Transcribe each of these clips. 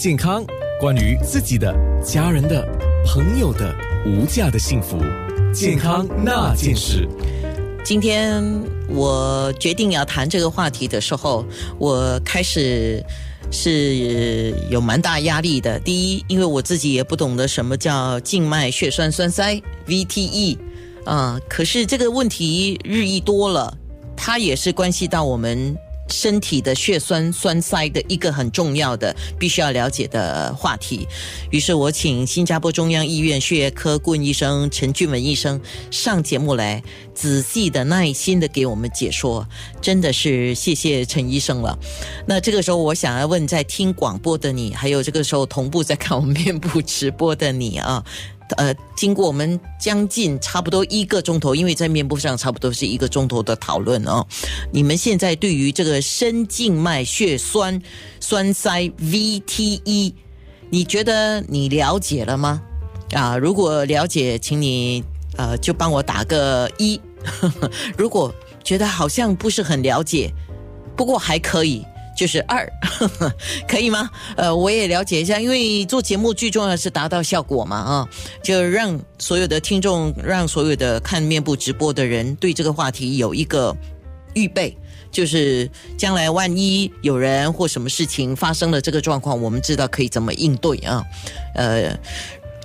健康，关于自己的、家人的、朋友的无价的幸福，健康那件事。今天我决定要谈这个话题的时候，我开始是有蛮大压力的。第一，因为我自己也不懂得什么叫静脉血栓栓塞 （VTE） 啊，可是这个问题日益多了，它也是关系到我们。身体的血栓栓塞的一个很重要的、必须要了解的话题。于是我请新加坡中央医院血液科顾问医生陈俊文医生上节目来，仔细的、耐心的给我们解说。真的是谢谢陈医生了。那这个时候，我想要问，在听广播的你，还有这个时候同步在看我们面部直播的你啊。呃，经过我们将近差不多一个钟头，因为在面部上差不多是一个钟头的讨论哦。你们现在对于这个深静脉血栓栓塞 VTE，你觉得你了解了吗？啊，如果了解，请你呃就帮我打个一。如果觉得好像不是很了解，不过还可以。就是二，可以吗？呃，我也了解一下，因为做节目最重要是达到效果嘛，啊，就让所有的听众，让所有的看面部直播的人对这个话题有一个预备，就是将来万一有人或什么事情发生了这个状况，我们知道可以怎么应对啊。呃，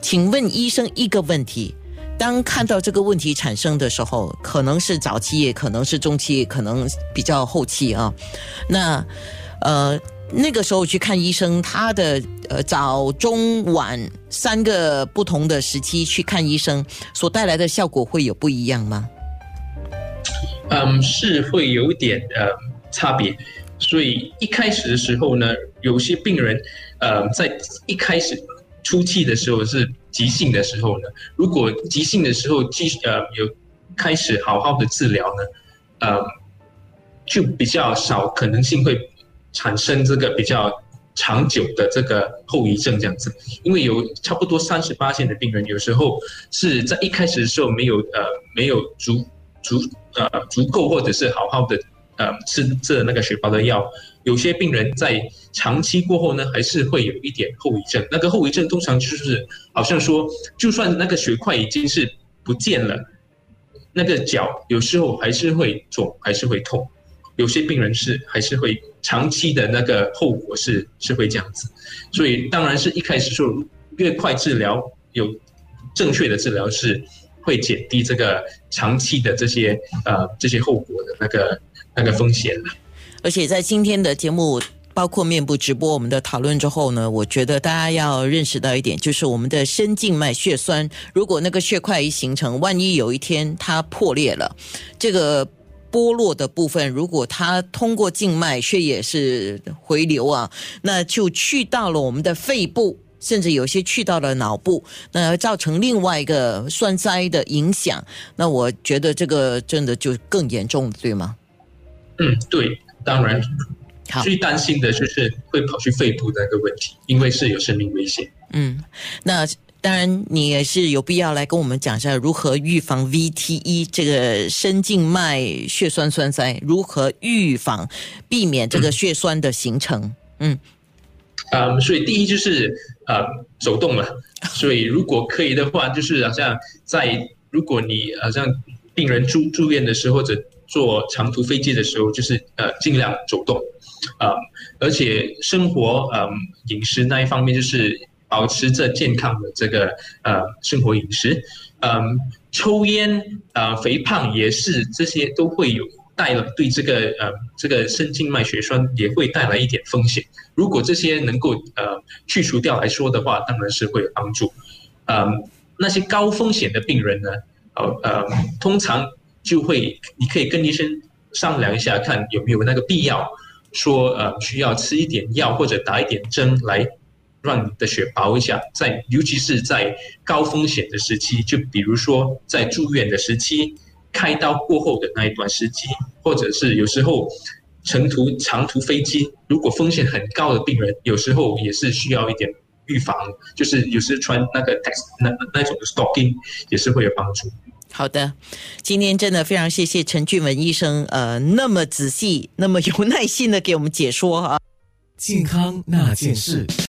请问医生一个问题。当看到这个问题产生的时候，可能是早期，也可能是中期，可能比较后期啊。那呃，那个时候去看医生，他的呃早中晚三个不同的时期去看医生，所带来的效果会有不一样吗？嗯，是会有点呃差别。所以一开始的时候呢，有些病人呃在一开始初期的时候是。急性的时候呢，如果急性的时候继呃有开始好好的治疗呢，呃，就比较少可能性会产生这个比较长久的这个后遗症这样子，因为有差不多三十八线的病人有时候是在一开始的时候没有呃没有足足呃足够或者是好好的呃吃这那个血包的药。有些病人在长期过后呢，还是会有一点后遗症。那个后遗症通常就是好像说，就算那个血块已经是不见了，那个脚有时候还是会肿，还是会痛。有些病人是还是会长期的那个后果是是会这样子。所以当然是一开始说越快治疗，有正确的治疗是会减低这个长期的这些呃这些后果的那个那个风险的。而且在今天的节目，包括面部直播我们的讨论之后呢，我觉得大家要认识到一点，就是我们的深静脉血栓，如果那个血块一形成，万一有一天它破裂了，这个剥落的部分，如果它通过静脉血液是回流啊，那就去到了我们的肺部，甚至有些去到了脑部，那造成另外一个栓塞的影响，那我觉得这个真的就更严重了，对吗？嗯，对。当然，最担心的就是会跑去肺部的一个问题，因为是有生命危险。嗯，那当然你也是有必要来跟我们讲一下如何预防 VTE 这个深静脉血栓栓塞，如何预防避免这个血栓的形成。嗯，嗯，所以第一就是呃走动了，所以如果可以的话，就是好像在如果你好像病人住住院的时候或者。坐长途飞机的时候，就是呃尽量走动，啊，而且生活嗯饮食那一方面，就是保持着健康的这个呃生活饮食，嗯，抽烟啊肥胖也是这些都会有带了对这个呃这个深静脉血栓也会带来一点风险。如果这些能够呃去除掉来说的话，当然是会有帮助。嗯，那些高风险的病人呢，呃呃通常。就会，你可以跟医生商量一下，看有没有那个必要，说呃需要吃一点药或者打一点针来让你的血薄一下，在尤其是在高风险的时期，就比如说在住院的时期，开刀过后的那一段时期，或者是有时候乘途长途飞机，如果风险很高的病人，有时候也是需要一点预防，就是有时穿那个那那种的 stocking 也是会有帮助。好的，今天真的非常谢谢陈俊文医生，呃，那么仔细、那么有耐心的给我们解说啊，健康那件事。